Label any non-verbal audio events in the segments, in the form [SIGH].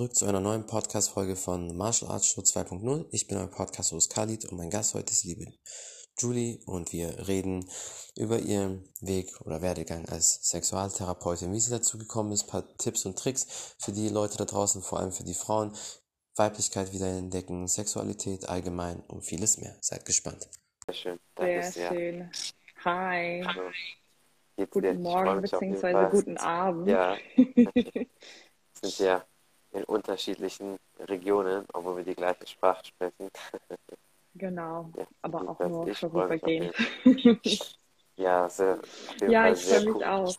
zurück zu einer neuen Podcast-Folge von Martial Arts Show 2.0. Ich bin euer Podcast-Host Khalid und mein Gast heute ist liebe Julie und wir reden über ihren Weg oder Werdegang als Sexualtherapeutin, wie sie dazu gekommen ist, ein paar Tipps und Tricks für die Leute da draußen, vor allem für die Frauen, Weiblichkeit wieder entdecken, Sexualität allgemein und vieles mehr. Seid gespannt. Sehr schön. Danke sehr, sehr. schön. Hi. Hallo. Guten Morgen bzw. Guten Abend. Ja, [LAUGHS] sind ja in unterschiedlichen Regionen, obwohl wir die gleiche Sprache sprechen. Genau, [LAUGHS] Ja, aber auch nur vorübergehend. [LAUGHS] Ja, sehr, Ja, ich freue mich cool. auch.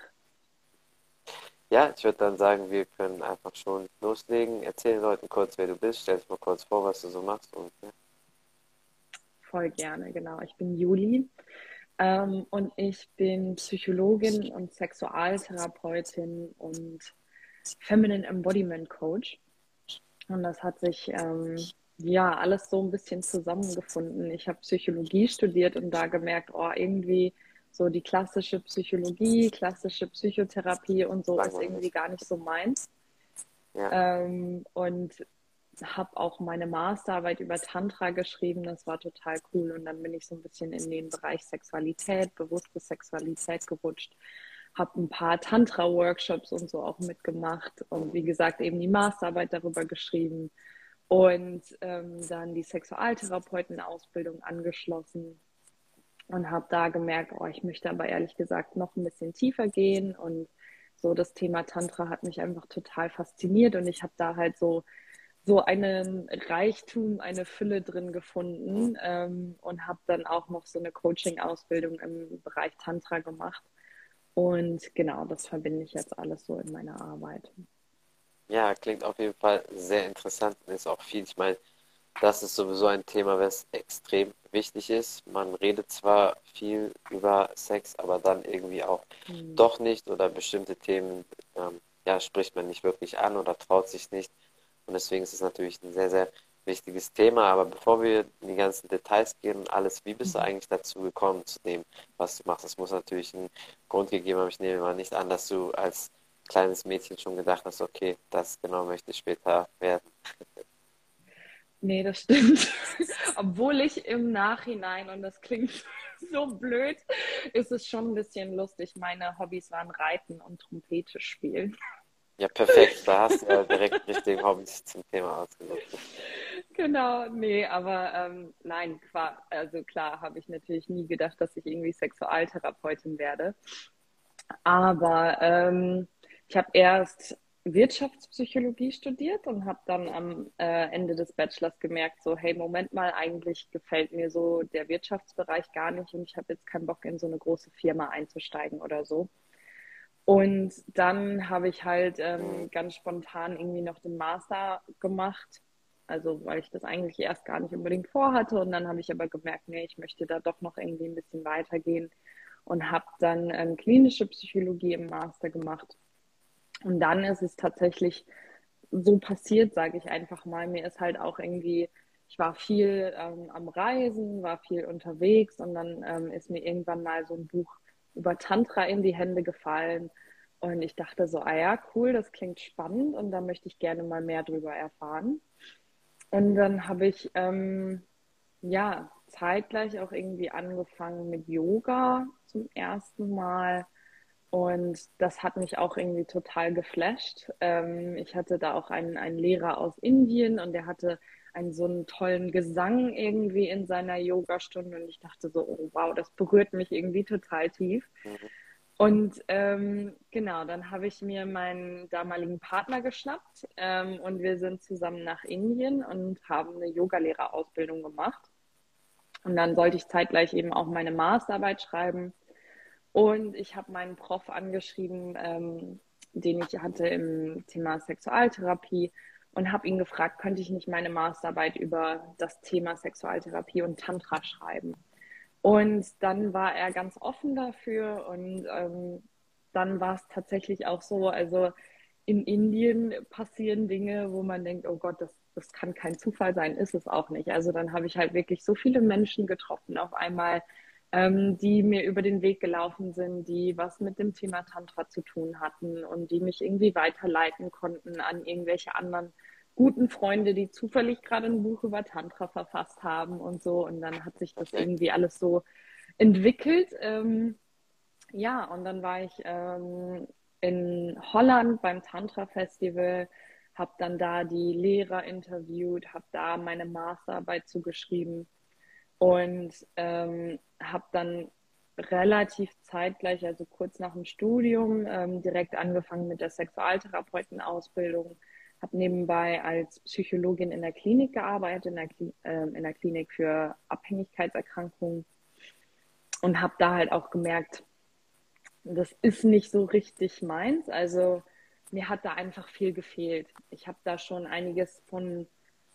Ja, ich würde dann sagen, wir können einfach schon loslegen. Erzähl den Leuten kurz, wer du bist. Stell dich mal kurz vor, was du so machst. Und ja, Voll gerne, genau. Ich bin Juli ähm, und ich bin Psychologin und Sexualtherapeutin und Feminine Embodiment Coach. Und das hat sich ähm, ja alles so ein bisschen zusammengefunden. Ich habe Psychologie studiert und da gemerkt, oh, irgendwie so die klassische Psychologie, klassische Psychotherapie und so ist irgendwie gar nicht so meins. ja, Ähm, und habe auch meine Masterarbeit über Tantra geschrieben. Das war total cool. Und dann bin ich so ein bisschen in den Bereich Sexualität, bewusste Sexualität gerutscht. Habe ein paar Tantra-Workshops und so auch mitgemacht. Und wie gesagt, eben die Masterarbeit darüber geschrieben. Und ähm, dann die Sexualtherapeutenausbildung angeschlossen. Und habe da gemerkt, oh, ich möchte aber ehrlich gesagt noch ein bisschen tiefer gehen. Und so das Thema Tantra hat mich einfach total fasziniert. Und ich habe da halt so so einen Reichtum, eine Fülle drin gefunden ähm, und habe dann auch noch so eine Coaching-Ausbildung im Bereich Tantra gemacht. Und genau, das verbinde ich jetzt alles so in meiner Arbeit. ja, klingt auf jeden Fall sehr interessant und ist auch viel. Ich meine, das ist sowieso ein Thema, was extrem wichtig ist. Man redet zwar viel über Sex, aber dann irgendwie auch Hm. doch nicht oder bestimmte Themen, ähm, ja, spricht man nicht wirklich an oder traut sich nicht. Und deswegen ist es natürlich ein sehr, sehr wichtiges Thema. Aber bevor wir in die ganzen Details gehen und alles, wie bist du Mhm. eigentlich dazu gekommen, zu dem, was du machst? Es muss natürlich einen Grund gegeben haben. Ich nehme mal nicht an, dass du als kleines Mädchen schon gedacht hast, okay, das genau möchte ich später werden. Nee, das stimmt. [LAUGHS] Obwohl ich im Nachhinein, und das klingt [LAUGHS] so blöd, ist es schon ein bisschen lustig. Meine Hobbys waren Reiten und Trompete spielen. Ja, perfekt. Da hast du ja direkt richtigen Hobbys zum Thema ausgesucht. [LAUGHS] Genau, nee, aber ähm, nein, also klar habe ich natürlich nie gedacht, dass ich irgendwie Sexualtherapeutin werde. Aber ähm, ich habe erst Wirtschaftspsychologie studiert und habe dann am äh, Ende des Bachelors gemerkt, so, hey, Moment mal, eigentlich gefällt mir so der Wirtschaftsbereich gar nicht und ich habe jetzt keinen Bock, in so eine große Firma einzusteigen oder so. Und dann habe ich halt ähm, ganz spontan irgendwie noch den Master gemacht. Also, weil ich das eigentlich erst gar nicht unbedingt vorhatte. Und dann habe ich aber gemerkt, nee, ich möchte da doch noch irgendwie ein bisschen weitergehen und habe dann ähm, klinische Psychologie im Master gemacht. Und dann ist es tatsächlich so passiert, sage ich einfach mal. Mir ist halt auch irgendwie, ich war viel ähm, am Reisen, war viel unterwegs und dann ähm, ist mir irgendwann mal so ein Buch über Tantra in die Hände gefallen. Und ich dachte so, ah ja, cool, das klingt spannend und da möchte ich gerne mal mehr drüber erfahren. Und dann habe ich ähm, ja zeitgleich auch irgendwie angefangen mit Yoga zum ersten Mal. Und das hat mich auch irgendwie total geflasht. Ähm, ich hatte da auch einen, einen Lehrer aus Indien und der hatte einen so einen tollen Gesang irgendwie in seiner Yogastunde. Und ich dachte so, oh wow, das berührt mich irgendwie total tief. Mhm. Und ähm, genau, dann habe ich mir meinen damaligen Partner geschnappt ähm, und wir sind zusammen nach Indien und haben eine Yogalehrerausbildung gemacht. Und dann sollte ich zeitgleich eben auch meine Masterarbeit schreiben. Und ich habe meinen Prof angeschrieben, ähm, den ich hatte im Thema Sexualtherapie und habe ihn gefragt, könnte ich nicht meine Masterarbeit über das Thema Sexualtherapie und Tantra schreiben. Und dann war er ganz offen dafür und ähm, dann war es tatsächlich auch so, also in Indien passieren Dinge, wo man denkt, oh Gott, das, das kann kein Zufall sein, ist es auch nicht. Also dann habe ich halt wirklich so viele Menschen getroffen auf einmal, ähm, die mir über den Weg gelaufen sind, die was mit dem Thema Tantra zu tun hatten und die mich irgendwie weiterleiten konnten an irgendwelche anderen guten Freunde, die zufällig gerade ein Buch über Tantra verfasst haben und so. Und dann hat sich das irgendwie alles so entwickelt. Ähm, ja, und dann war ich ähm, in Holland beim Tantra Festival, habe dann da die Lehrer interviewt, habe da meine Masterarbeit zugeschrieben und ähm, habe dann relativ zeitgleich, also kurz nach dem Studium, ähm, direkt angefangen mit der Sexualtherapeutenausbildung, habe nebenbei als Psychologin in der Klinik gearbeitet, in der, Kli äh, in der Klinik für Abhängigkeitserkrankungen und habe da halt auch gemerkt, das ist nicht so richtig meins. Also mir hat da einfach viel gefehlt. Ich habe da schon einiges von,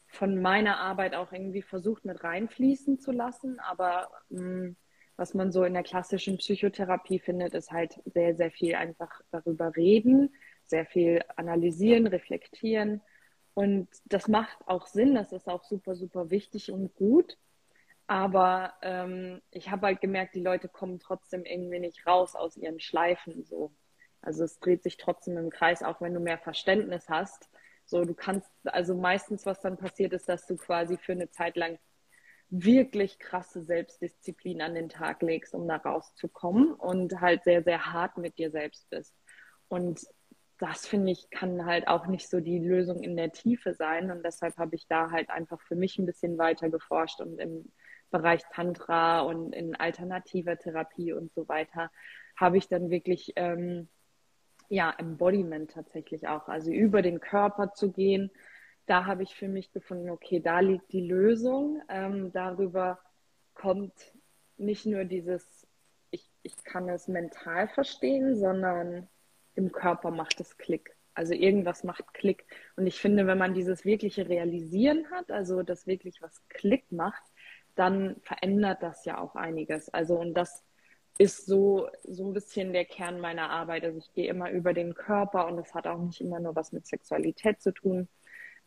von meiner Arbeit auch irgendwie versucht mit reinfließen zu lassen, aber mh, hm, was man so in der klassischen Psychotherapie findet, ist halt sehr, sehr viel einfach darüber reden, sehr viel analysieren, reflektieren. Und das macht auch Sinn, das ist auch super, super wichtig und gut. Aber ähm, ich habe halt gemerkt, die Leute kommen trotzdem irgendwie nicht raus aus ihren Schleifen so. Also es dreht sich trotzdem im Kreis, auch wenn du mehr Verständnis hast. So, du kannst, also meistens, was dann passiert, ist, dass du quasi für eine Zeit lang wirklich krasse Selbstdisziplin an den Tag legst, um da rauszukommen und halt sehr, sehr hart mit dir selbst bist. Und das finde ich kann halt auch nicht so die Lösung in der Tiefe sein. Und deshalb habe ich da halt einfach für mich ein bisschen weiter geforscht und im Bereich Tantra und in alternativer Therapie und so weiter habe ich dann wirklich ähm, ja Embodiment tatsächlich auch, also über den Körper zu gehen. Da habe ich für mich gefunden, okay, da liegt die Lösung. Ähm, darüber kommt nicht nur dieses, ich, ich kann es mental verstehen, sondern im Körper macht es Klick. Also irgendwas macht Klick. Und ich finde, wenn man dieses wirkliche Realisieren hat, also das wirklich was Klick macht, dann verändert das ja auch einiges. Also und das ist so, so ein bisschen der Kern meiner Arbeit. Also ich gehe immer über den Körper und das hat auch nicht immer nur was mit Sexualität zu tun.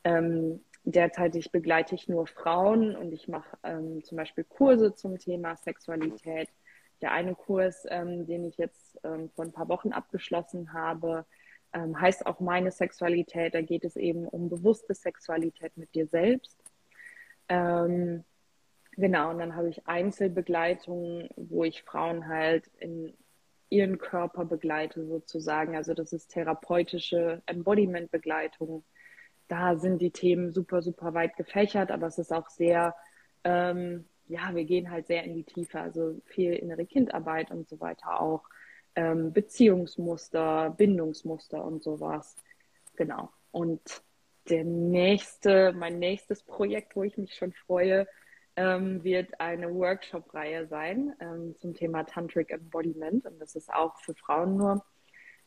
Ähm, derzeitig begleite ich nur Frauen und ich mache ähm, zum Beispiel Kurse zum Thema Sexualität. Der eine Kurs, ähm, den ich jetzt ähm, vor ein paar Wochen abgeschlossen habe, ähm, heißt auch meine Sexualität. Da geht es eben um bewusste Sexualität mit dir selbst. Ähm, genau, und dann habe ich Einzelbegleitungen, wo ich Frauen halt in ihren Körper begleite sozusagen. Also das ist therapeutische Embodiment-Begleitung. Da sind die Themen super, super weit gefächert, aber es ist auch sehr ähm, ja, wir gehen halt sehr in die Tiefe, also viel innere Kindarbeit und so weiter auch, ähm, Beziehungsmuster, Bindungsmuster und sowas. Genau. Und der nächste, mein nächstes Projekt, wo ich mich schon freue, ähm, wird eine Workshop-Reihe sein ähm, zum Thema Tantric Embodiment. Und das ist auch für Frauen nur.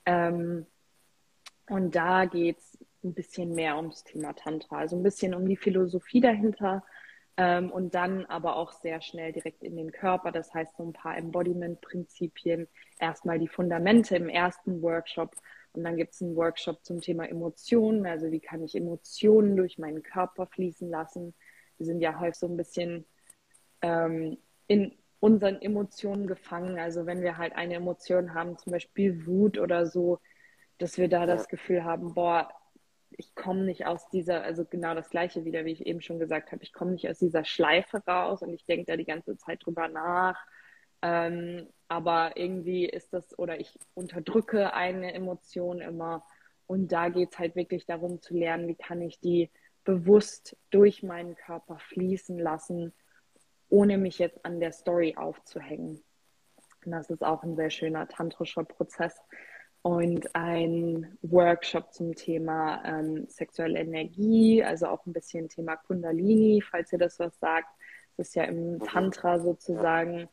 Ähm, und da geht es ein bisschen mehr ums Thema Tantra, also ein bisschen um die Philosophie dahinter, ähm, und dann aber auch sehr schnell direkt in den Körper. Das heißt, so ein paar Embodiment-Prinzipien, erstmal die Fundamente im ersten Workshop und dann gibt es einen Workshop zum Thema Emotionen, also wie kann ich Emotionen durch meinen Körper fließen lassen. Wir sind ja häufig so ein bisschen ähm, in unseren Emotionen gefangen. Also wenn wir halt eine Emotion haben, zum Beispiel Wut oder so, dass wir da das Gefühl haben, boah, ich komme nicht aus dieser, also genau das gleiche wieder, wie ich eben schon gesagt habe, ich komme nicht aus dieser Schleife raus und ich denke da die ganze Zeit drüber nach. Ähm, aber irgendwie ist das, oder ich unterdrücke eine Emotion immer. Und da geht es halt wirklich darum zu lernen, wie kann ich die bewusst durch meinen Körper fließen lassen, ohne mich jetzt an der Story aufzuhängen. Und das ist auch ein sehr schöner tantrischer Prozess und ein Workshop zum Thema ähm, sexuelle Energie, also auch ein bisschen Thema Kundalini, falls ihr das was sagt. Das ist ja im mhm. Tantra sozusagen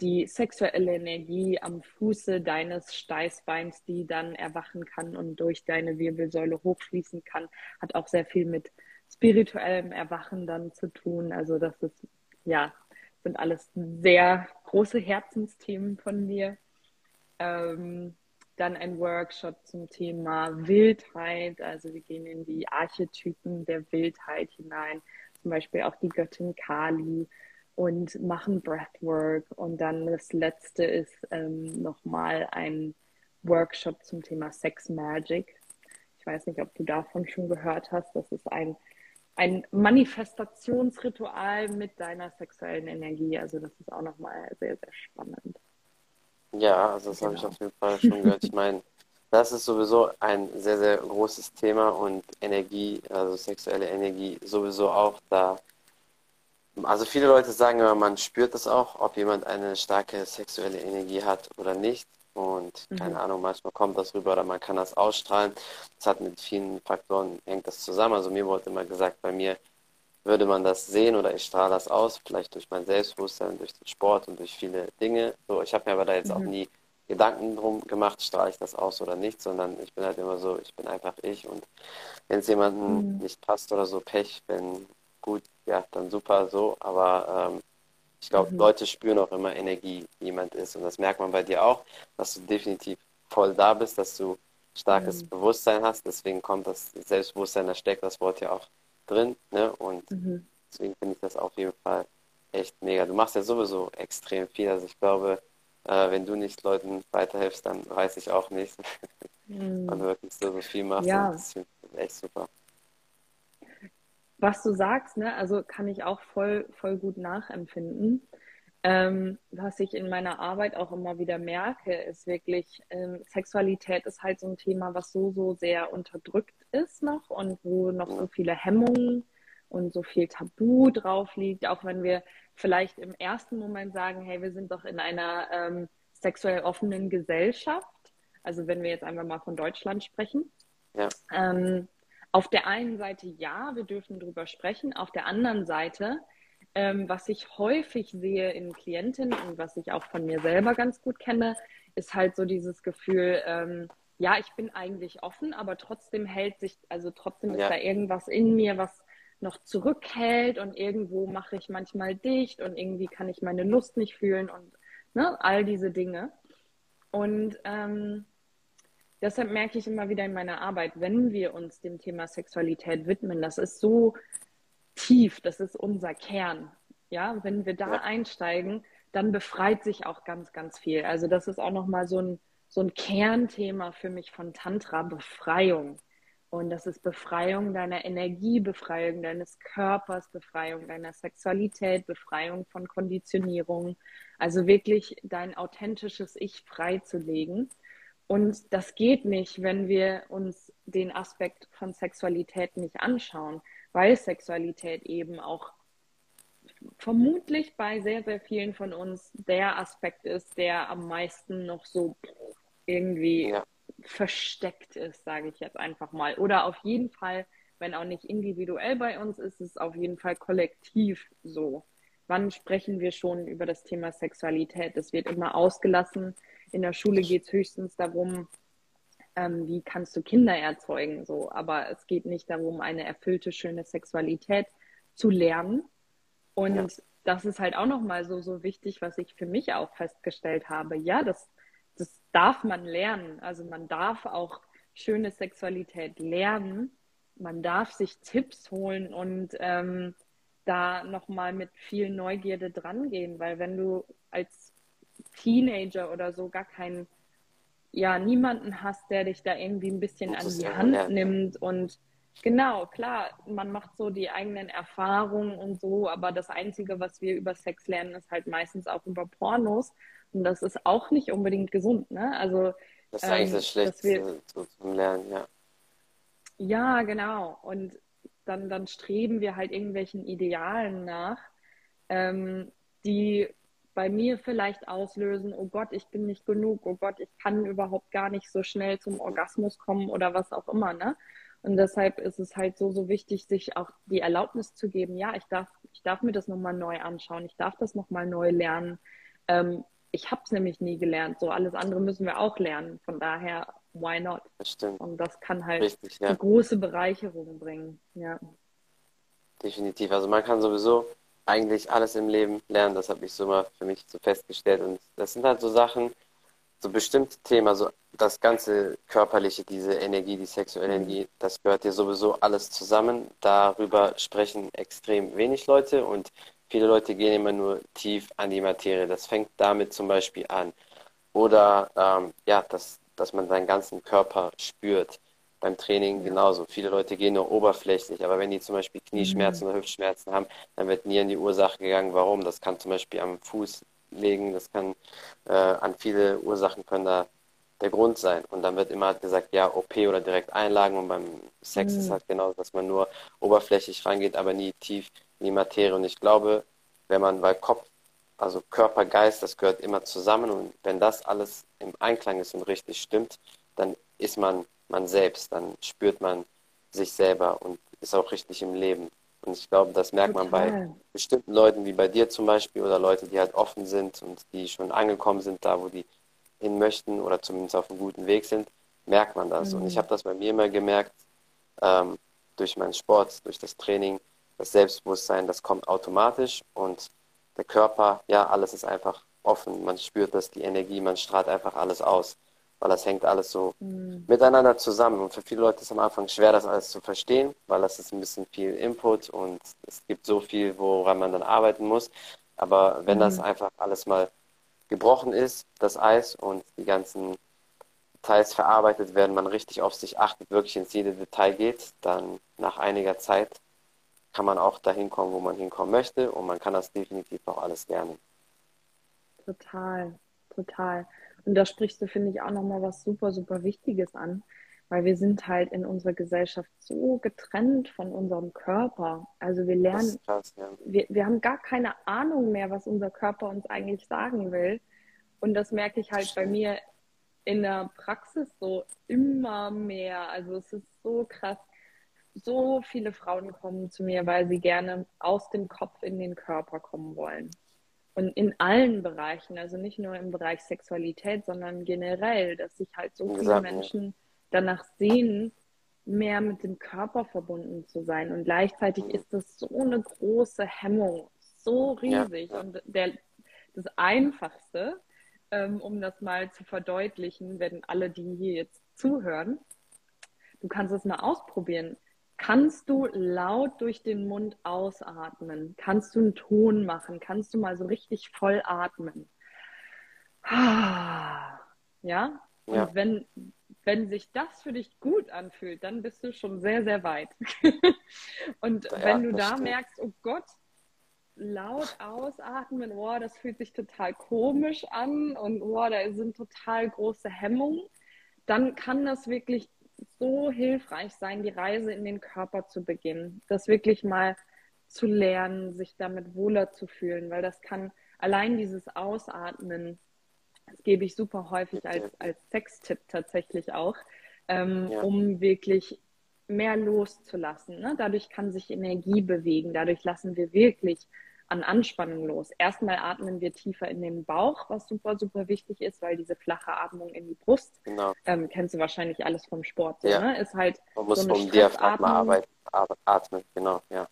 die sexuelle Energie am Fuße deines Steißbeins, die dann erwachen kann und durch deine Wirbelsäule hochfließen kann, hat auch sehr viel mit spirituellem Erwachen dann zu tun. Also das ist, ja, sind alles sehr große Herzensthemen von mir. Ähm, dann ein Workshop zum Thema Wildheit. Also wir gehen in die Archetypen der Wildheit hinein. Zum Beispiel auch die Göttin Kali. und machen Breathwork. Und dann das letzte ist ähm, nochmal ein Workshop zum Thema Sex Magic. Ich weiß nicht, ob du davon schon gehört hast. Das ist ein, ein Manifestationsritual mit deiner sexuellen Energie. Also das ist auch nochmal sehr, sehr spannend. Ja, also das genau. habe ich auf jeden Fall schon gehört. Ich meine, das ist sowieso ein sehr, sehr großes Thema und Energie, also sexuelle Energie sowieso auch da. Also viele Leute sagen immer, man spürt das auch, ob jemand eine starke sexuelle Energie hat oder nicht. Und mhm. keine Ahnung, manchmal kommt das rüber oder man kann das ausstrahlen. Das hat mit vielen Faktoren, hängt das zusammen. Also mir wurde immer gesagt, bei mir würde man das sehen oder ich strahle das aus, vielleicht durch mein Selbstbewusstsein, durch den Sport und durch viele Dinge. So, ich habe mir aber da jetzt mhm. auch nie Gedanken drum gemacht, strahle ich das aus oder nicht, sondern ich bin halt immer so, ich bin einfach ich und wenn es jemandem mhm. nicht passt oder so, Pech, wenn gut, ja, dann super so, aber ähm, ich glaube, mhm. Leute spüren auch immer Energie, wie jemand ist und das merkt man bei dir auch, dass du definitiv voll da bist, dass du starkes mhm. Bewusstsein hast, deswegen kommt das Selbstbewusstsein, da steckt das Wort ja auch drin, ne, und mhm. deswegen finde ich das auf jeden Fall echt mega. Du machst ja sowieso extrem viel, also ich glaube, äh, wenn du nicht Leuten weiterhilfst, dann weiß ich auch nicht. [LAUGHS] Mhm. Und wirklich so, so viel machst. Ja. Das ist echt super. Was du sagst, ne, also kann ich auch voll, voll gut nachempfinden. Ähm, was ich in meiner Arbeit auch immer wieder merke, ist wirklich, ähm, Sexualität ist halt so ein Thema, was so, so sehr unterdrückt ist noch und wo noch so viele Hemmungen und so viel Tabu drauf liegt, auch wenn wir vielleicht im ersten Moment sagen, hey, wir sind doch in einer ähm, sexuell offenen Gesellschaft. Also wenn wir jetzt einfach mal von Deutschland sprechen. Ja. Ähm, auf der einen Seite ja, wir dürfen drüber sprechen. Auf der anderen Seite, ähm, was ich häufig sehe in Klientinnen und was ich auch von mir selber ganz gut kenne, ist halt so dieses Gefühl, ähm, ja, ich bin eigentlich offen, aber trotzdem hält sich, also trotzdem ja. ist da irgendwas in mir, was noch zurückhält und irgendwo mache ich manchmal dicht und irgendwie kann ich meine Lust nicht fühlen und ne, all diese Dinge. Und ähm, deshalb merke ich immer wieder in meiner Arbeit, wenn wir uns dem Thema Sexualität widmen, das ist so tief, das ist unser Kern. Ja, wenn wir da einsteigen, dann befreit sich auch ganz, ganz viel. Also das ist auch nochmal so ein, so ein Kernthema für mich von Tantra, Befreiung. Und das ist Befreiung deiner Energie, Befreiung deines Körpers, Befreiung deiner Sexualität, Befreiung von Konditionierung. Also wirklich dein authentisches Ich freizulegen. Und das geht nicht, wenn wir uns den Aspekt von Sexualität nicht anschauen, weil Sexualität eben auch vermutlich bei sehr, sehr vielen von uns der Aspekt ist, der am meisten noch so irgendwie ja versteckt ist, sage ich jetzt einfach mal. Oder auf jeden Fall, wenn auch nicht individuell bei uns ist, ist es auf jeden Fall kollektiv so. Wann sprechen wir schon über das Thema Sexualität? Das wird immer ausgelassen. In der Schule geht es höchstens darum, ähm, wie kannst du Kinder erzeugen, so. Aber es geht nicht darum, eine erfüllte, schöne Sexualität zu lernen. Und ja. das ist halt auch nochmal so, so wichtig, was ich für mich auch festgestellt habe. Ja, das das darf man lernen. Also man darf auch schöne Sexualität lernen. Man darf sich Tipps holen und ähm, da nochmal mit viel Neugierde drangehen, weil wenn du als Teenager oder so gar keinen, ja, niemanden hast, der dich da irgendwie ein bisschen an die Hand lernen. nimmt und genau, klar, man macht so die eigenen Erfahrungen und so, aber das Einzige, was wir über Sex lernen, ist halt meistens auch über Pornos und das ist auch nicht unbedingt gesund, ne? Also das ist ähm, eigentlich das Schlechteste so zum Lernen, ja. Ja, genau. Und dann, dann streben wir halt irgendwelchen Idealen nach, ähm, die bei mir vielleicht auslösen, oh Gott, ich bin nicht genug, oh Gott, ich kann überhaupt gar nicht so schnell zum Orgasmus kommen oder was auch immer, ne? Und deshalb ist es halt so, so wichtig, sich auch die Erlaubnis zu geben, ja, ich darf, ich darf mir das nochmal neu anschauen, ich darf das nochmal neu lernen. Ähm, ich habe es nämlich nie gelernt. So alles andere müssen wir auch lernen. Von daher, why not? Das stimmt. Und das kann halt Richtig, ja. eine große Bereicherung bringen. Ja. Definitiv. Also man kann sowieso eigentlich alles im Leben lernen. Das habe ich so mal für mich so festgestellt. Und das sind halt so Sachen, so bestimmte Themen, so das ganze körperliche, diese Energie, die sexuelle mhm. Energie, das gehört ja sowieso alles zusammen. Darüber sprechen extrem wenig Leute und viele Leute gehen immer nur tief an die Materie. Das fängt damit zum Beispiel an. Oder ähm, ja, dass, dass man seinen ganzen Körper spürt. Beim Training genauso. Viele Leute gehen nur oberflächlich, aber wenn die zum Beispiel Knieschmerzen mhm. oder Hüftschmerzen haben, dann wird nie an die Ursache gegangen, warum. Das kann zum Beispiel am Fuß liegen, das kann äh, an viele Ursachen können da der Grund sein. Und dann wird immer halt gesagt, ja, OP oder direkt Einlagen. Und beim Sex mhm. ist halt genauso, dass man nur oberflächlich rangeht, aber nie tief in die Materie. Und ich glaube, wenn man, weil Kopf, also Körper, Geist, das gehört immer zusammen. Und wenn das alles im Einklang ist und richtig stimmt, dann ist man man selbst. Dann spürt man sich selber und ist auch richtig im Leben. Und ich glaube, das merkt Total. man bei bestimmten Leuten wie bei dir zum Beispiel oder Leute, die halt offen sind und die schon angekommen sind, da wo die hin möchten oder zumindest auf einem guten Weg sind, merkt man das. Mhm. Und ich mhm. habe das bei mir immer gemerkt, ähm, durch meinen Sport, durch das Training, das Selbstbewusstsein, das kommt automatisch und der Körper, ja, alles ist einfach offen. Man spürt das, die Energie, man strahlt einfach alles aus, weil das hängt alles so mhm. miteinander zusammen. Und für viele Leute ist es am Anfang schwer, das alles zu verstehen, weil das ist ein bisschen viel Input und es gibt so viel, woran man dann arbeiten muss. Aber wenn mhm. das einfach alles mal gebrochen ist, das Eis, und die ganzen Details verarbeitet werden, man richtig auf sich achtet, wirklich ins jede Detail geht, dann nach einiger Zeit kann man auch dahin kommen, wo man hinkommen möchte und man kann das definitiv auch alles lernen. Total, total. Und da sprichst du, finde ich, auch nochmal was super, super Wichtiges an, weil wir sind halt in unserer Gesellschaft so getrennt von unserem Körper. Also wir lernen, krass, ja. wir, wir haben gar keine Ahnung mehr, was unser Körper uns eigentlich sagen will. Und das merke ich halt bei mir in der Praxis so immer mehr. Also es ist so krass. So viele Frauen kommen zu mir, weil sie gerne aus dem Kopf in den Körper kommen wollen. Und in allen Bereichen, also nicht nur im Bereich Sexualität, sondern generell, dass sich halt so viele Menschen danach sehen, mehr mit dem Körper verbunden zu sein. Und gleichzeitig ist das so eine große Hemmung, so riesig. Ja. Und der, das Einfachste, ähm, um das mal zu verdeutlichen, wenn alle, die hier jetzt zuhören, du kannst es mal ausprobieren. Kannst du laut durch den Mund ausatmen? Kannst du einen Ton machen? Kannst du mal so richtig voll atmen? Ja? Und ja. wenn, wenn sich das für dich gut anfühlt, dann bist du schon sehr, sehr weit. [LAUGHS] und ja, wenn du da stimmt. merkst, oh Gott, laut ausatmen, oh, das fühlt sich total komisch an und oh, da sind total große Hemmungen, dann kann das wirklich so hilfreich sein, die Reise in den Körper zu beginnen. Das wirklich mal zu lernen, sich damit wohler zu fühlen, weil das kann allein dieses Ausatmen das gebe ich super häufig als, als Sextipp tatsächlich auch, ähm, ja. um wirklich mehr loszulassen. Ne? Dadurch kann sich Energie bewegen, dadurch lassen wir wirklich an Anspannung los. Erstmal atmen wir tiefer in den Bauch, was super, super wichtig ist, weil diese flache Atmung in die Brust, genau. ähm, kennst du wahrscheinlich alles vom Sport, ja. ne? ist halt Man muss so vom Diaphragma arbeiten, atmen, genau, ja.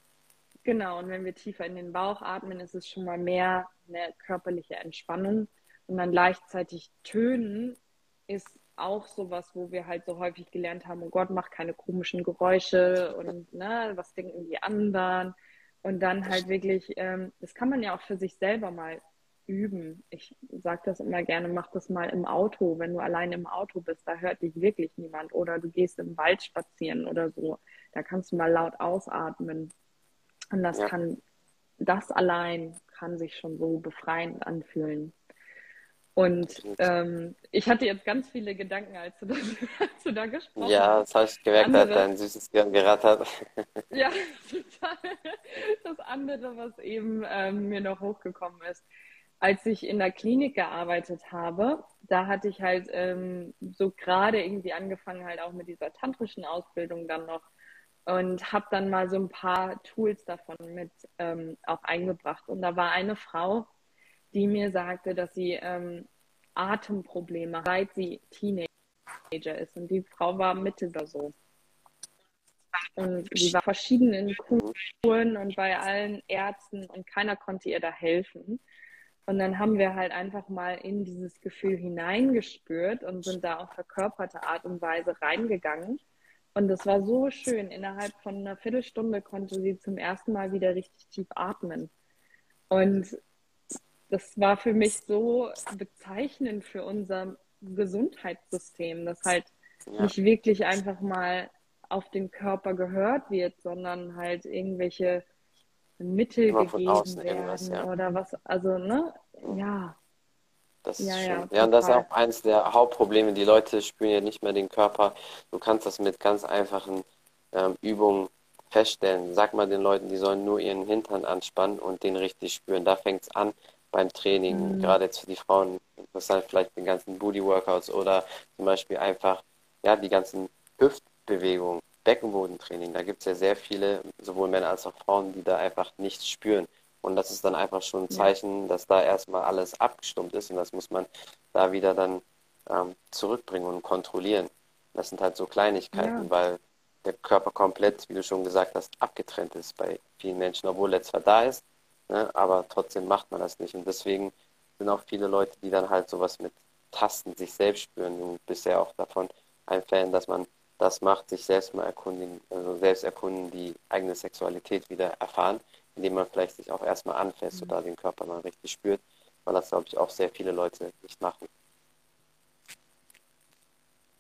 Genau, und wenn wir tiefer in den Bauch atmen, ist es schon mal mehr eine körperliche Entspannung. Und dann gleichzeitig tönen ist auch sowas, wo wir halt so häufig gelernt haben, oh Gott, mach keine komischen Geräusche und ne, was denken die anderen? Und dann halt wirklich, ähm, das kann man ja auch für sich selber mal üben. Ich sage das immer gerne, mach das mal im Auto, wenn du allein im Auto bist, da hört dich wirklich niemand. Oder du gehst im Wald spazieren oder so, da kannst du mal laut ausatmen. Und das ja. kann, das allein kann sich schon so befreiend anfühlen. Und ähm, ich hatte jetzt ganz viele Gedanken, als du, [LAUGHS] das, als du da gesprochen hast. Ja, das habe ich gemerkt, andere, hat dein süßes Gehirn gerattert. [LAUGHS] ja, total. Das andere, was eben ähm, mir noch hochgekommen ist. Als ich in der Klinik gearbeitet habe, da hatte ich halt ähm, so gerade irgendwie angefangen, halt auch mit dieser tantrischen Ausbildung dann noch und habe dann mal so ein paar Tools davon mit ähm, auch eingebracht. Und da war eine Frau, die mir sagte, dass sie ähm, Atemprobleme hat, seit sie Teenager ist. Und die Frau war Mitte oder so. Und sie war verschiedenen Kuren und bei allen Ärzten und keiner konnte ihr da helfen. Und dann haben wir halt einfach mal in dieses Gefühl hineingespürt und sind da auf verkörperte Art und Weise reingegangen. Und das war so schön. Innerhalb von einer Viertelstunde konnte sie zum ersten Mal wieder richtig tief atmen. Und das war für mich so bezeichnend für unser Gesundheitssystem, dass halt ja. nicht wirklich einfach mal auf den Körper gehört wird, sondern halt irgendwelche Mittel Immer gegeben werden ja. oder was, also, ne, ja. Das ist ja, schon, ja, ja, und das ist auch eins der Hauptprobleme. Die Leute spüren ja nicht mehr den Körper. Du kannst das mit ganz einfachen ähm, Übungen feststellen. Sag mal den Leuten, die sollen nur ihren Hintern anspannen und den richtig spüren. Da fängt es an beim Training. Mhm. Gerade jetzt für die Frauen interessant, vielleicht den ganzen Booty-Workouts oder zum Beispiel einfach ja, die ganzen Hüftbewegungen, Beckenbodentraining. Da gibt es ja sehr viele, sowohl Männer als auch Frauen, die da einfach nichts spüren. Und das ist dann einfach schon ein Zeichen, dass da erstmal alles abgestummt ist und das muss man da wieder dann ähm, zurückbringen und kontrollieren. Das sind halt so Kleinigkeiten, ja. weil der Körper komplett, wie du schon gesagt hast, abgetrennt ist bei vielen Menschen, obwohl er zwar da ist, ne, aber trotzdem macht man das nicht. Und deswegen sind auch viele Leute, die dann halt sowas mit Tasten sich selbst spüren und bisher auch davon ein Fan, dass man das macht, sich selbst mal erkundigen, also selbst erkunden, die eigene Sexualität wieder erfahren, indem man vielleicht sich auch erstmal anfasst mhm. oder den Körper mal richtig spürt, weil das, glaube ich, auch sehr viele Leute nicht machen.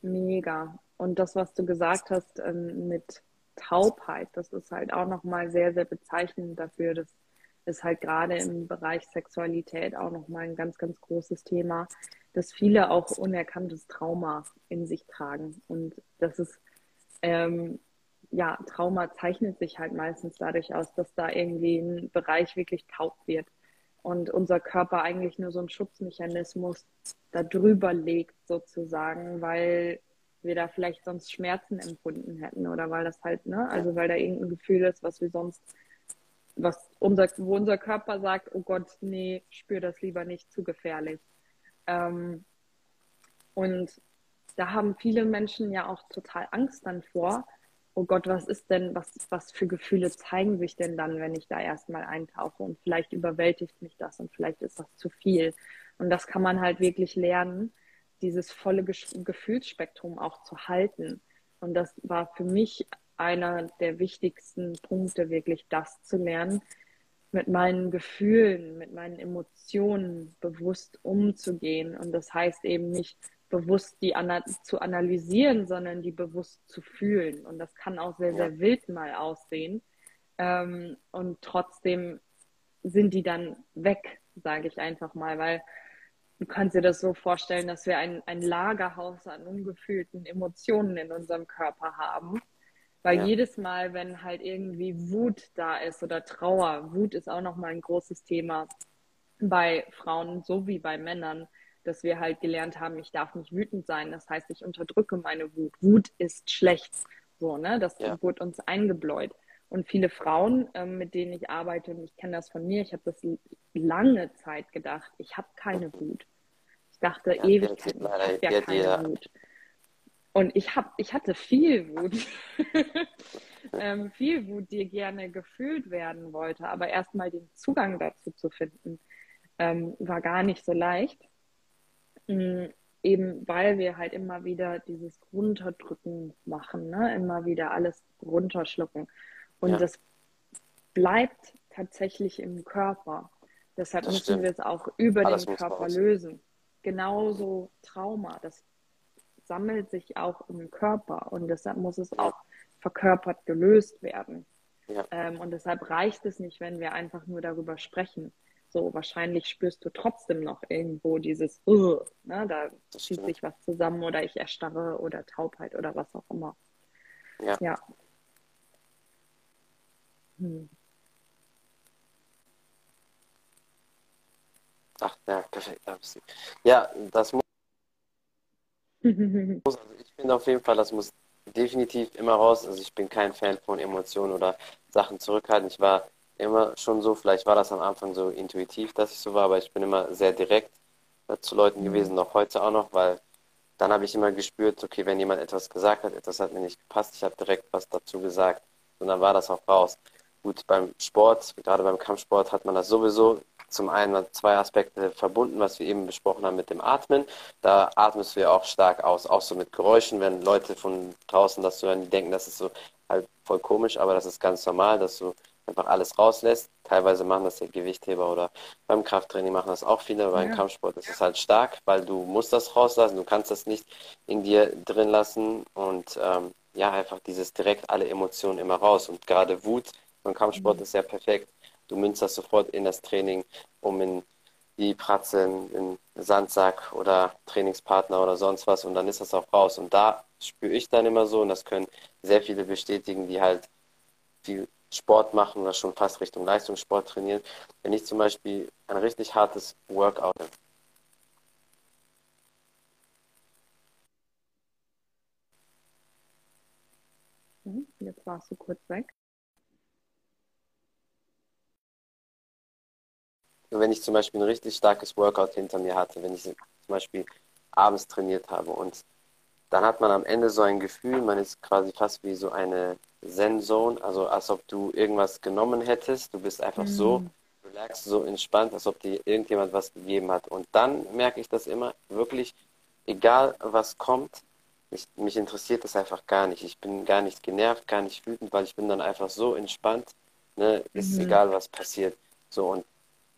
Mega. Und das, was du gesagt hast ähm, mit Taubheit, das ist halt auch nochmal sehr, sehr bezeichnend dafür. Das ist halt gerade im Bereich Sexualität auch nochmal ein ganz, ganz großes Thema, dass viele auch unerkanntes Trauma in sich tragen. Und das ist, ähm, ja, Trauma zeichnet sich halt meistens dadurch aus, dass da irgendwie ein Bereich wirklich taub wird und unser Körper eigentlich nur so ein Schutzmechanismus da drüber legt sozusagen, weil wir da vielleicht sonst Schmerzen empfunden hätten oder weil das halt, ne, also weil da irgendein Gefühl ist, was wir sonst, was unser, wo unser Körper sagt, oh Gott, nee, spür das lieber nicht, zu gefährlich. Ähm, und da haben viele Menschen ja auch total Angst dann vor, oh Gott, was ist denn, was, was für Gefühle zeigen sich denn dann, wenn ich da erstmal eintauche und vielleicht überwältigt mich das und vielleicht ist das zu viel. Und das kann man halt wirklich lernen, dieses volle Gefühlsspektrum auch zu halten. Und das war für mich einer der wichtigsten Punkte, wirklich das zu lernen, mit meinen Gefühlen, mit meinen Emotionen bewusst umzugehen. Und das heißt eben nicht bewusst die ana zu analysieren, sondern die bewusst zu fühlen. Und das kann auch sehr, sehr wild mal aussehen. Ähm, und trotzdem sind die dann weg, sage ich einfach mal, weil du kannst dir das so vorstellen, dass wir ein, ein Lagerhaus an ungefühlten Emotionen in unserem Körper haben. Weil ja. jedes Mal, wenn halt irgendwie Wut da ist oder Trauer, Wut ist auch nochmal ein großes Thema bei Frauen sowie bei Männern, dass wir halt gelernt haben, ich darf nicht wütend sein. Das heißt, ich unterdrücke meine Wut. Wut ist schlecht. So, ne? Das ja. wurde uns eingebläut. Und viele Frauen, ähm, mit denen ich arbeite, und ich kenne das von mir, ich habe das lange Zeit gedacht, ich habe keine Wut. Ich dachte ja, Ewigkeit, ich habe ja keine. Wut. Und ich, hab, ich hatte viel Wut. [LAUGHS] ähm, viel Wut, die gerne gefühlt werden wollte. Aber erstmal den Zugang dazu zu finden, ähm, war gar nicht so leicht. Ähm, eben weil wir halt immer wieder dieses Runterdrücken machen, ne? immer wieder alles runterschlucken. Und ja. das bleibt tatsächlich im Körper. Deshalb das müssen stimmt. wir es auch über Alles den Körper lösen. Genauso Trauma, das sammelt sich auch im Körper und deshalb muss es auch verkörpert gelöst werden. Ja. Ähm, und deshalb reicht es nicht, wenn wir einfach nur darüber sprechen. So, wahrscheinlich spürst du trotzdem noch irgendwo dieses, uh, ne, da zieht sich was zusammen oder ich erstarre oder Taubheit oder was auch immer. Ja. ja. Hm. Ach, ja, perfekt. Ja, das muss. [LAUGHS] also ich finde auf jeden Fall, das muss definitiv immer raus. Also ich bin kein Fan von Emotionen oder Sachen zurückhalten. Ich war immer schon so, vielleicht war das am Anfang so intuitiv, dass ich so war, aber ich bin immer sehr direkt zu Leuten mhm. gewesen, noch heute auch noch, weil dann habe ich immer gespürt, okay, wenn jemand etwas gesagt hat, etwas hat mir nicht gepasst, ich habe direkt was dazu gesagt und dann war das auch raus. Gut, beim Sport, gerade beim Kampfsport, hat man das sowieso zum einen zwei Aspekte verbunden, was wir eben besprochen haben mit dem Atmen. Da atmest du ja auch stark aus, auch so mit Geräuschen, wenn Leute von draußen das hören, die denken, das ist so halt voll komisch, aber das ist ganz normal, dass du einfach alles rauslässt. Teilweise machen das ja Gewichtheber oder beim Krafttraining machen das auch viele, aber ja. im Kampfsport ist es halt stark, weil du musst das rauslassen, du kannst das nicht in dir drin lassen und ähm, ja, einfach dieses direkt alle Emotionen immer raus. Und gerade Wut beim Kampfsport mhm. ist ja perfekt. Du münzt das sofort in das Training, um in die Pratze, in den Sandsack oder Trainingspartner oder sonst was und dann ist das auch raus. Und da spüre ich dann immer so und das können sehr viele bestätigen, die halt viel Sport machen oder schon fast Richtung Leistungssport trainieren. Wenn ich zum Beispiel ein richtig hartes Workout mhm, Jetzt warst du kurz weg. Wenn ich zum Beispiel ein richtig starkes Workout hinter mir hatte, wenn ich zum Beispiel abends trainiert habe und dann hat man am Ende so ein Gefühl, man ist quasi fast wie so eine Zen-Zone, also als ob du irgendwas genommen hättest. Du bist einfach mhm. so relaxed, so entspannt, als ob dir irgendjemand was gegeben hat. Und dann merke ich das immer wirklich, egal was kommt, ich, mich interessiert das einfach gar nicht. Ich bin gar nicht genervt, gar nicht wütend, weil ich bin dann einfach so entspannt. Ne? Ist mhm. egal, was passiert. So und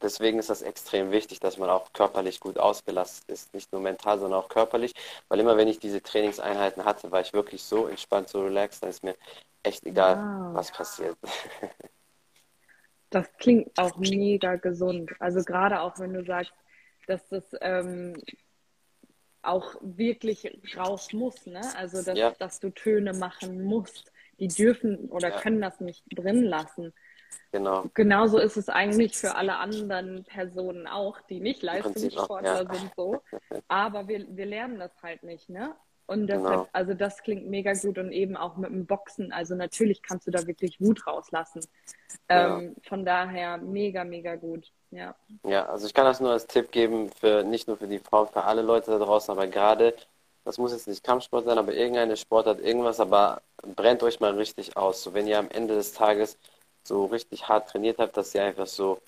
Deswegen ist das extrem wichtig, dass man auch körperlich gut ausgelastet ist. Nicht nur mental, sondern auch körperlich. Weil immer, wenn ich diese Trainingseinheiten hatte, war ich wirklich so entspannt, so relaxed, dann ist mir echt egal, wow. was passiert. [LAUGHS] Das klingt auch mega gesund. Also gerade auch wenn du sagst, dass das ähm, auch wirklich raus muss, ne? Also dass, ja. dass du Töne machen musst. Die dürfen oder ja. können das nicht drin lassen. Genau. Genauso ist es eigentlich für alle [LAUGHS] anderen Personen auch, die nicht Leistungssportler ja. sind so. [LAUGHS] Aber wir, wir lernen das halt nicht, ne? Und deshalb, genau. also das klingt mega gut und eben auch mit dem Boxen. Also natürlich kannst du da wirklich Wut rauslassen. Ja. Ähm, von daher mega, mega gut. Ja. Ja, also ich kann das nur als Tipp geben für nicht nur für die Frauen, für alle Leute da draußen, aber gerade, das muss jetzt nicht Kampfsport sein, aber irgendeine Sportart, irgendwas, aber brennt euch mal richtig aus. So wenn ihr am Ende des Tages so richtig hart trainiert habt, dass ihr einfach so,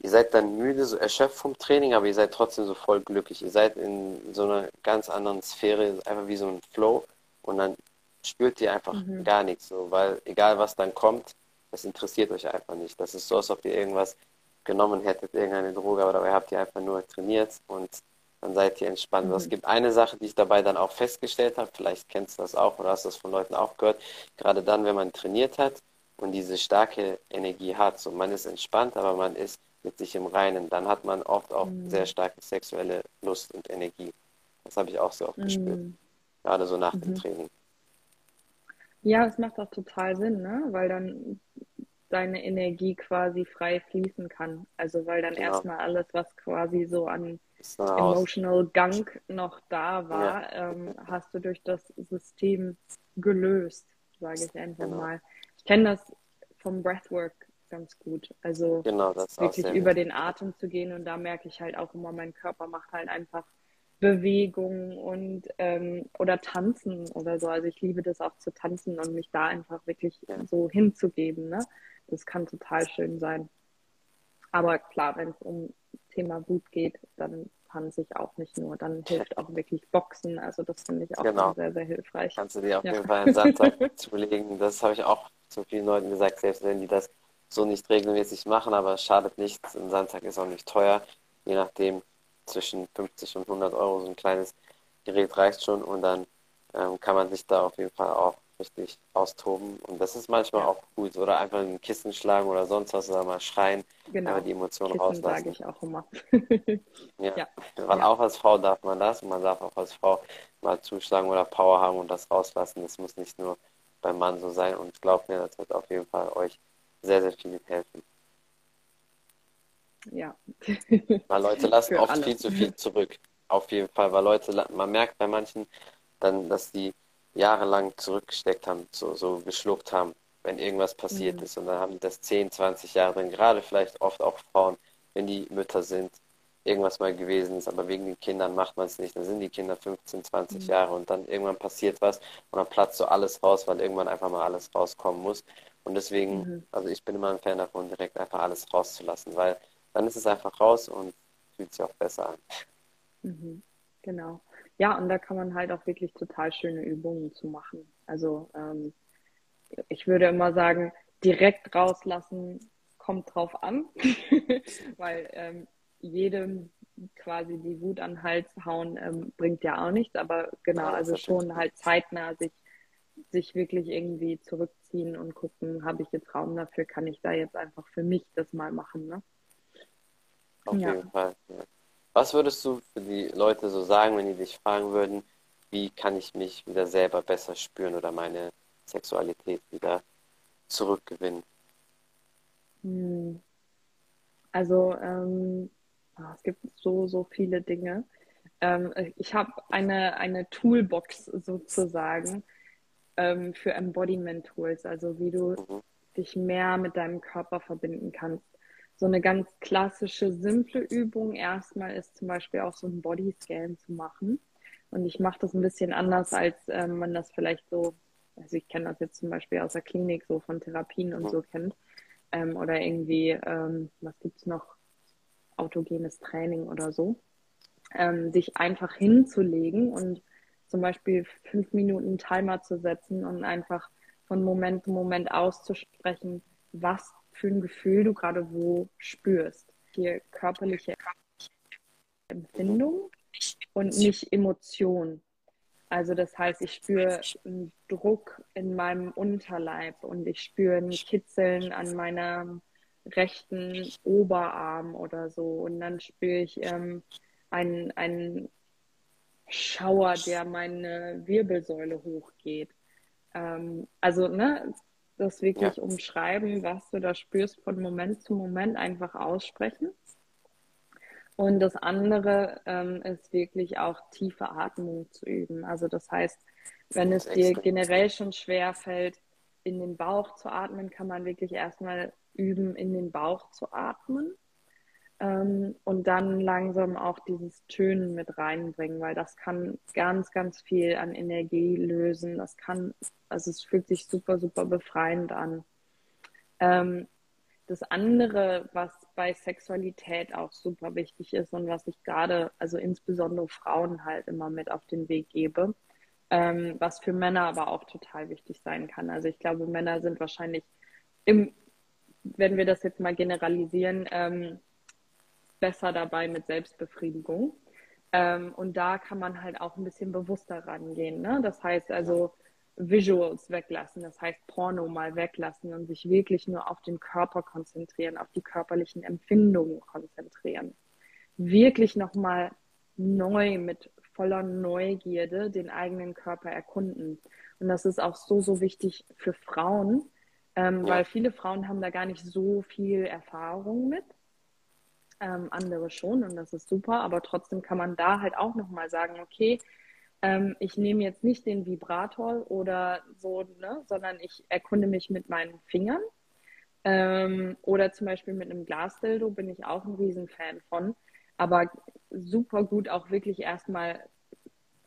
ihr seid dann müde, so erschöpft vom Training, aber ihr seid trotzdem so voll glücklich. Ihr seid in so einer ganz anderen Sphäre, einfach wie so ein Flow und dann spürt ihr einfach mhm. gar nichts, so, weil egal was dann kommt, das interessiert euch einfach nicht. Das ist so, als ob ihr irgendwas genommen hättet, irgendeine Droge, aber dabei habt ihr einfach nur trainiert und dann seid ihr entspannt. Mhm. Es gibt eine Sache, die ich dabei dann auch festgestellt habe, vielleicht kennst du das auch oder hast das von Leuten auch gehört, gerade dann, wenn man trainiert hat, und diese starke Energie hat. So, man ist entspannt, aber man ist mit sich im Reinen. Dann hat man oft auch mhm. sehr starke sexuelle Lust und Energie. Das habe ich auch so oft mhm. gespürt. Gerade so nach mhm. dem Training. Ja, es macht auch total Sinn, ne? Weil dann deine Energie quasi frei fließen kann. Also weil dann genau. erstmal alles, was quasi so an emotional Gunk noch da war, ja. ähm, hast du durch das System gelöst, sage ich einfach genau. mal kenne das vom Breathwork ganz gut. Also genau, wirklich über den Atem zu gehen und da merke ich halt auch immer, mein Körper macht halt einfach Bewegung und ähm, oder tanzen oder so. Also ich liebe das auch zu tanzen und mich da einfach wirklich ja. so hinzugeben. Ne? Das kann total schön sein. Aber klar, wenn es um Thema Wut geht, dann tanze ich auch nicht nur. Dann hilft auch wirklich Boxen. Also das finde ich auch genau. sehr, sehr hilfreich. Kannst du dir auf ja. jeden Fall einen Sandsack [LAUGHS] zulegen. Das habe ich auch zu vielen Leuten gesagt, selbst wenn die das so nicht regelmäßig machen, aber es schadet nichts. Ein Sandsack ist auch nicht teuer, je nachdem zwischen 50 und 100 Euro so ein kleines Gerät reicht schon und dann ähm, kann man sich da auf jeden Fall auch richtig austoben und das ist manchmal auch gut oder einfach ein Kissen schlagen oder sonst was oder mal schreien, genau. aber die Emotionen Kissen rauslassen. sage ich auch immer. [LAUGHS] ja. ja. weil ja. auch als Frau darf man das und man darf auch als Frau mal zuschlagen oder Power haben und das rauslassen. Das muss nicht nur beim Mann so sein und glaubt mir, das wird auf jeden Fall euch sehr, sehr viel helfen. Ja. weil Leute [LAUGHS] lassen oft alle. viel zu viel zurück. Auf jeden Fall, weil Leute, man merkt bei manchen dann, dass die jahrelang zurückgesteckt haben, so, so geschluckt haben, wenn irgendwas passiert mhm. ist. Und dann haben die das 10, 20 Jahre drin, gerade vielleicht oft auch Frauen, wenn die Mütter sind, irgendwas mal gewesen ist, aber wegen den Kindern macht man es nicht. Dann sind die Kinder 15, 20 mhm. Jahre und dann irgendwann passiert was und dann platzt so alles raus, weil irgendwann einfach mal alles rauskommen muss. Und deswegen, mhm. also ich bin immer ein Fan davon, direkt einfach alles rauszulassen, weil dann ist es einfach raus und fühlt sich auch besser an. Mhm. Genau. Ja, und da kann man halt auch wirklich total schöne Übungen zu machen. Also ähm, ich würde immer sagen, direkt rauslassen kommt drauf an, [LAUGHS] weil ähm, jedem quasi die Wut an den Hals hauen ähm, bringt ja auch nichts, aber genau, also schon halt zeitnah sich, sich wirklich irgendwie zurückziehen und gucken, habe ich jetzt Raum dafür, kann ich da jetzt einfach für mich das mal machen, ne? Auf ja. jeden Fall. Ja. Was würdest du für die Leute so sagen, wenn die dich fragen würden, wie kann ich mich wieder selber besser spüren oder meine Sexualität wieder zurückgewinnen? Hm. Also ähm, es gibt so, so viele Dinge. Ähm, ich habe eine, eine Toolbox sozusagen ähm, für Embodiment-Tools, also wie du dich mehr mit deinem Körper verbinden kannst. So eine ganz klassische, simple Übung erstmal ist zum Beispiel auch so ein Bodyscan zu machen. Und ich mache das ein bisschen anders, als ähm, man das vielleicht so, also ich kenne das jetzt zum Beispiel aus der Klinik, so von Therapien und so kennt. Ähm, oder irgendwie, ähm, was gibt's noch, autogenes Training oder so. Ähm, sich einfach hinzulegen und zum Beispiel fünf Minuten Timer zu setzen und einfach von Moment zu Moment auszusprechen, was für ein Gefühl du gerade wo spürst. Hier körperliche Empfindung und nicht Emotion. Also das heißt, ich spüre einen Druck in meinem Unterleib und ich spüre ein Kitzeln an meinem rechten Oberarm oder so. Und dann spüre ich ähm, einen, einen Schauer, der meine Wirbelsäule hochgeht. Ähm, also, ne, das wirklich ja. umschreiben, was du da spürst, von Moment zu Moment einfach aussprechen. Und das andere ähm, ist wirklich auch tiefe Atmung zu üben. Also das heißt, wenn es dir generell schon schwer fällt, in den Bauch zu atmen, kann man wirklich erstmal üben, in den Bauch zu atmen. Ähm, und dann langsam auch dieses Tönen mit reinbringen, weil das kann ganz, ganz viel an Energie lösen. Das kann, also es fühlt sich super, super befreiend an. Ähm, das andere, was bei Sexualität auch super wichtig ist und was ich gerade, also insbesondere Frauen halt immer mit auf den Weg gebe, ähm, was für Männer aber auch total wichtig sein kann. Also ich glaube, Männer sind wahrscheinlich im, wenn wir das jetzt mal generalisieren, ähm, besser dabei mit Selbstbefriedigung. Ähm, und da kann man halt auch ein bisschen bewusster rangehen. Ne? Das heißt also, Visuals weglassen, das heißt Porno mal weglassen und sich wirklich nur auf den Körper konzentrieren, auf die körperlichen Empfindungen konzentrieren. Wirklich nochmal neu mit voller Neugierde den eigenen Körper erkunden. Und das ist auch so, so wichtig für Frauen, ähm, ja. weil viele Frauen haben da gar nicht so viel Erfahrung mit. Ähm, andere schon und das ist super, aber trotzdem kann man da halt auch nochmal sagen, okay, ähm, ich nehme jetzt nicht den Vibrator oder so, ne, sondern ich erkunde mich mit meinen Fingern. Ähm, oder zum Beispiel mit einem Glasdildo bin ich auch ein Riesenfan von. Aber super gut auch wirklich erstmal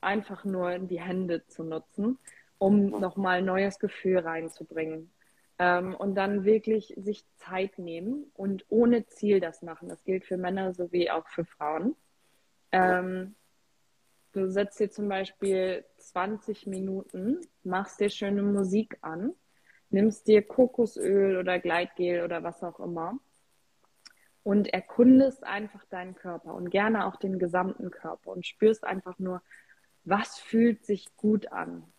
einfach nur die Hände zu nutzen, um nochmal ein neues Gefühl reinzubringen. Ähm, und dann wirklich sich Zeit nehmen und ohne Ziel das machen. Das gilt für Männer sowie auch für Frauen. Ähm, Du setzt dir zum Beispiel 20 Minuten, machst dir schöne Musik an, nimmst dir Kokosöl oder Gleitgel oder was auch immer und erkundest einfach deinen Körper und gerne auch den gesamten Körper und spürst einfach nur, was fühlt sich gut an.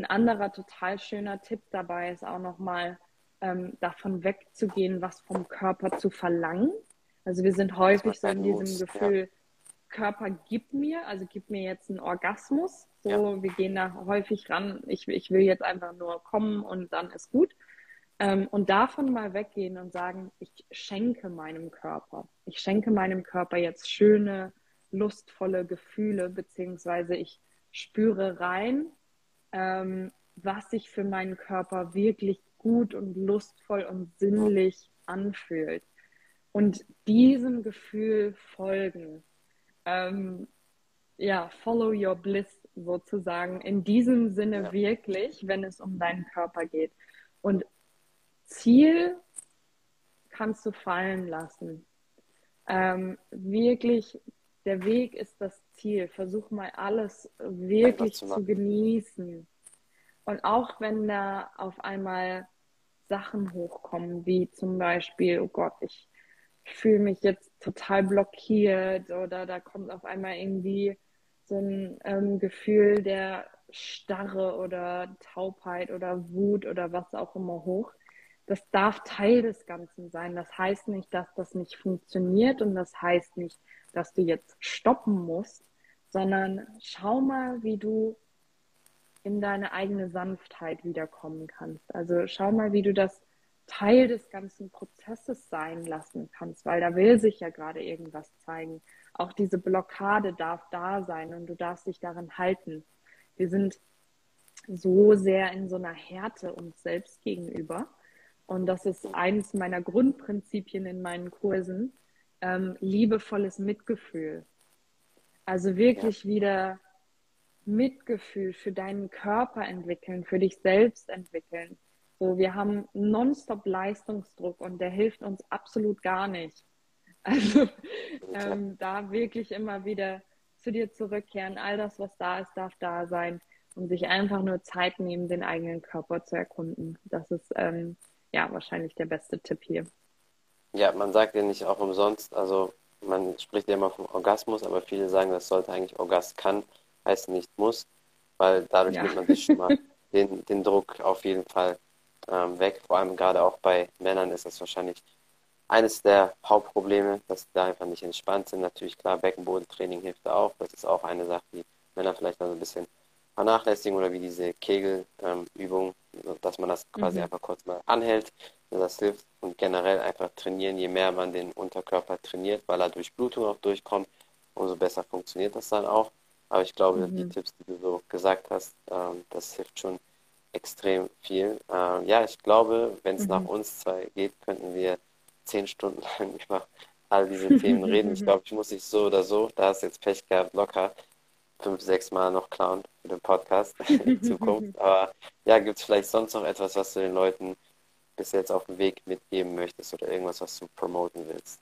Ein anderer total schöner Tipp dabei ist auch nochmal ähm, davon wegzugehen, was vom Körper zu verlangen. Also wir sind häufig so in diesem Gefühl, ja Körper gibt mir, also gibt mir jetzt einen Orgasmus. So, ja. wir gehen da häufig ran. Ich, ich will jetzt einfach nur kommen und dann ist gut. Ähm, und davon mal weggehen und sagen, ich schenke meinem Körper. Ich schenke meinem Körper jetzt schöne, lustvolle Gefühle, beziehungsweise ich spüre rein, ähm, was sich für meinen Körper wirklich gut und lustvoll und sinnlich anfühlt. Und diesem Gefühl folgen ähm, ja, follow your bliss sozusagen. In diesem Sinne ja. wirklich, wenn es um deinen Körper geht. Und Ziel kannst du fallen lassen. Ähm, wirklich, der Weg ist das Ziel. Versuch mal alles wirklich zu, zu genießen. Und auch wenn da auf einmal Sachen hochkommen, wie zum Beispiel, oh Gott, ich, fühle mich jetzt total blockiert oder da kommt auf einmal irgendwie so ein ähm, Gefühl der Starre oder Taubheit oder Wut oder was auch immer hoch. Das darf Teil des Ganzen sein. Das heißt nicht, dass das nicht funktioniert und das heißt nicht, dass du jetzt stoppen musst, sondern schau mal, wie du in deine eigene Sanftheit wiederkommen kannst. Also schau mal, wie du das Teil des ganzen Prozesses sein lassen kannst, weil da will sich ja gerade irgendwas zeigen. Auch diese Blockade darf da sein und du darfst dich darin halten. Wir sind so sehr in so einer Härte uns selbst gegenüber. Und das ist eines meiner Grundprinzipien in meinen Kursen, ähm, liebevolles Mitgefühl. Also wirklich ja. wieder Mitgefühl für deinen Körper entwickeln, für dich selbst entwickeln. So, wir haben nonstop Leistungsdruck und der hilft uns absolut gar nicht. [LAUGHS] Also ähm, da wirklich immer wieder zu dir zurückkehren. All das, was da ist, darf da sein und sich einfach nur Zeit nehmen, den eigenen Körper zu erkunden. Das ist ähm, ja wahrscheinlich der beste Tipp hier. Ja, man sagt ja nicht auch umsonst, also man spricht ja immer vom Orgasmus, aber viele sagen, das sollte eigentlich Orgast kann, heißt nicht muss, weil dadurch ja. nimmt man sich schon mal [LAUGHS] den, den Druck auf jeden Fall ähm, weg. Vor allem gerade auch bei Männern ist das wahrscheinlich eines der Hauptprobleme, dass sie da einfach nicht entspannt sind. Natürlich klar, Beckenbodentraining hilft da auch. Das ist auch eine Sache, die Männer vielleicht noch ein bisschen vernachlässigen oder wie diese Kegelübung, ähm, dass man das quasi mhm. einfach kurz mal anhält. Das hilft und generell einfach trainieren. Je mehr man den Unterkörper trainiert, weil er durch Blutung auch durchkommt, umso besser funktioniert das dann auch. Aber ich glaube, mhm. die Tipps, die du so gesagt hast, ähm, das hilft schon extrem viel. Ähm, ja, ich glaube, wenn es mhm. nach uns zwei geht, könnten wir zehn Stunden [LAUGHS] lang über all diese Themen reden. Ich [LAUGHS] glaube, ich muss dich so oder so, da hast jetzt Pech gehabt, locker fünf, sechs Mal noch klauen für den Podcast [LAUGHS] in Zukunft. Aber ja, gibt es vielleicht sonst noch etwas, was du den Leuten bis jetzt auf dem Weg mitgeben möchtest oder irgendwas, was du promoten willst?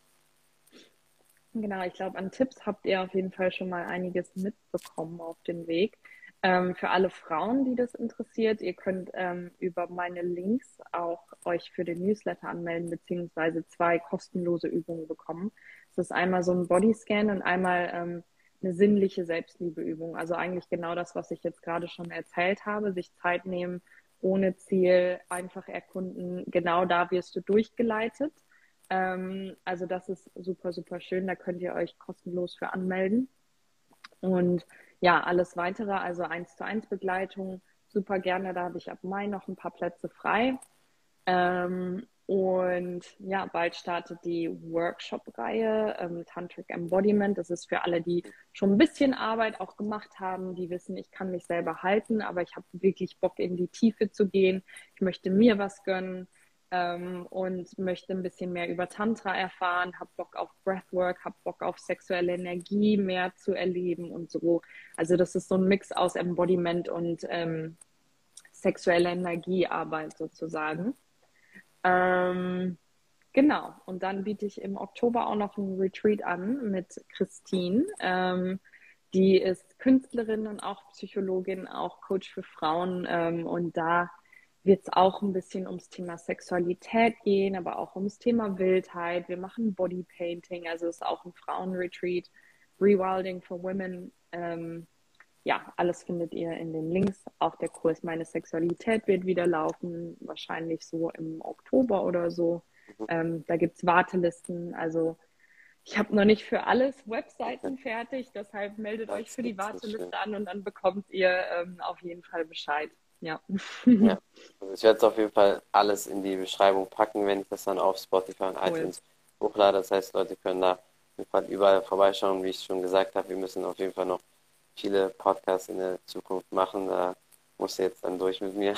Genau, ich glaube, an Tipps habt ihr auf jeden Fall schon mal einiges mitbekommen auf dem Weg. Ähm, für alle Frauen, die das interessiert, ihr könnt ähm, über meine Links auch euch für den Newsletter anmelden, beziehungsweise zwei kostenlose Übungen bekommen. Das ist einmal so ein Bodyscan und einmal ähm, eine sinnliche Selbstliebeübung. Also eigentlich genau das, was ich jetzt gerade schon erzählt habe, sich Zeit nehmen, ohne Ziel, einfach erkunden. Genau da wirst du durchgeleitet. Ähm, also das ist super, super schön. Da könnt ihr euch kostenlos für anmelden. Und ja, alles weitere, also eins zu eins Begleitung, super gerne. Da habe ich ab Mai noch ein paar Plätze frei. Ähm, und ja, bald startet die Workshop-Reihe ähm, Tantric Embodiment. Das ist für alle, die schon ein bisschen Arbeit auch gemacht haben, die wissen, ich kann mich selber halten, aber ich habe wirklich Bock in die Tiefe zu gehen. Ich möchte mir was gönnen ähm, und möchte ein bisschen mehr über Tantra erfahren, habe Bock auf Breathwork, habe Bock auf sexuelle Energie mehr zu erleben und so. Also das ist so ein Mix aus Embodiment und ähm, sexuelle Energiearbeit sozusagen. Ähm, genau, und dann biete ich im Oktober auch noch ein Retreat an mit Christine. Ähm, die ist Künstlerin und auch Psychologin, auch Coach für Frauen. Ähm, und da wird es auch ein bisschen ums Thema Sexualität gehen, aber auch ums Thema Wildheit. Wir machen Bodypainting, also ist auch ein Frauenretreat, Rewilding for Women. Ähm, ja, alles findet ihr in den Links. Auch der Kurs Meine Sexualität wird wieder laufen, wahrscheinlich so im Oktober oder so. Ähm, da gibt es Wartelisten. Also ich habe noch nicht für alles Webseiten [LAUGHS] fertig, deshalb meldet euch für die Warteliste an und dann bekommt ihr ähm, auf jeden Fall Bescheid. Ja. ja. [LAUGHS] Also ich werde es auf jeden Fall alles in die Beschreibung packen, wenn ich das dann auf Spotify und cool. iTunes hochlade. Das heißt, Leute können da auf jeden Fall überall vorbeischauen. Wie ich schon gesagt habe, wir müssen auf jeden Fall noch viele Podcasts in der Zukunft machen. Da muss jetzt dann durch mit mir.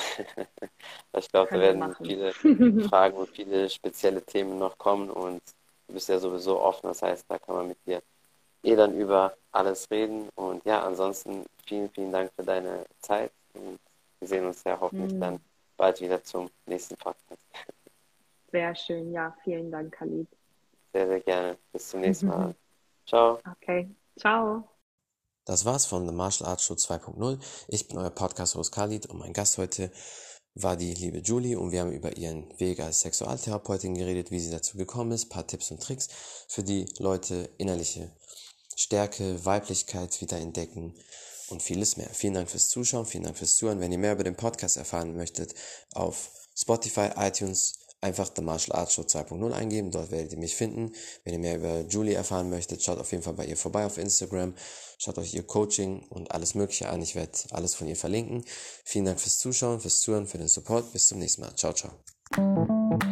[LAUGHS] ich glaube, da werden machen. viele [LAUGHS] Fragen und viele spezielle Themen noch kommen und du bist ja sowieso offen. Das heißt, da kann man mit dir eh dann über alles reden. Und ja, ansonsten vielen, vielen Dank für deine Zeit und wir sehen uns ja hoffentlich mhm. dann bald wieder zum nächsten Podcast. [LAUGHS] Sehr schön, ja, vielen Dank, Khalid. Sehr, sehr gerne. Bis zum nächsten Mal. Ciao. Okay, ciao. Das war's von The Martial Arts Show 2.0. Ich bin euer Podcast-Host Khalid und mein Gast heute war die liebe Julie und wir haben über ihren Weg als Sexualtherapeutin geredet, wie sie dazu gekommen ist, paar Tipps und Tricks für die Leute, innerliche Stärke, Weiblichkeit wieder entdecken und vieles mehr. Vielen Dank fürs Zuschauen, vielen Dank fürs Zuhören. Wenn ihr mehr über den Podcast erfahren möchtet, auf Spotify, iTunes, einfach The Martial Arts Show 2.0 eingeben, dort werdet ihr mich finden. Wenn ihr mehr über Julie erfahren möchtet, schaut auf jeden Fall bei ihr vorbei auf Instagram, schaut euch ihr Coaching und alles Mögliche an. Ich werde alles von ihr verlinken. Vielen Dank fürs Zuschauen, fürs Zuhören, für den Support. Bis zum nächsten Mal. Ciao, ciao.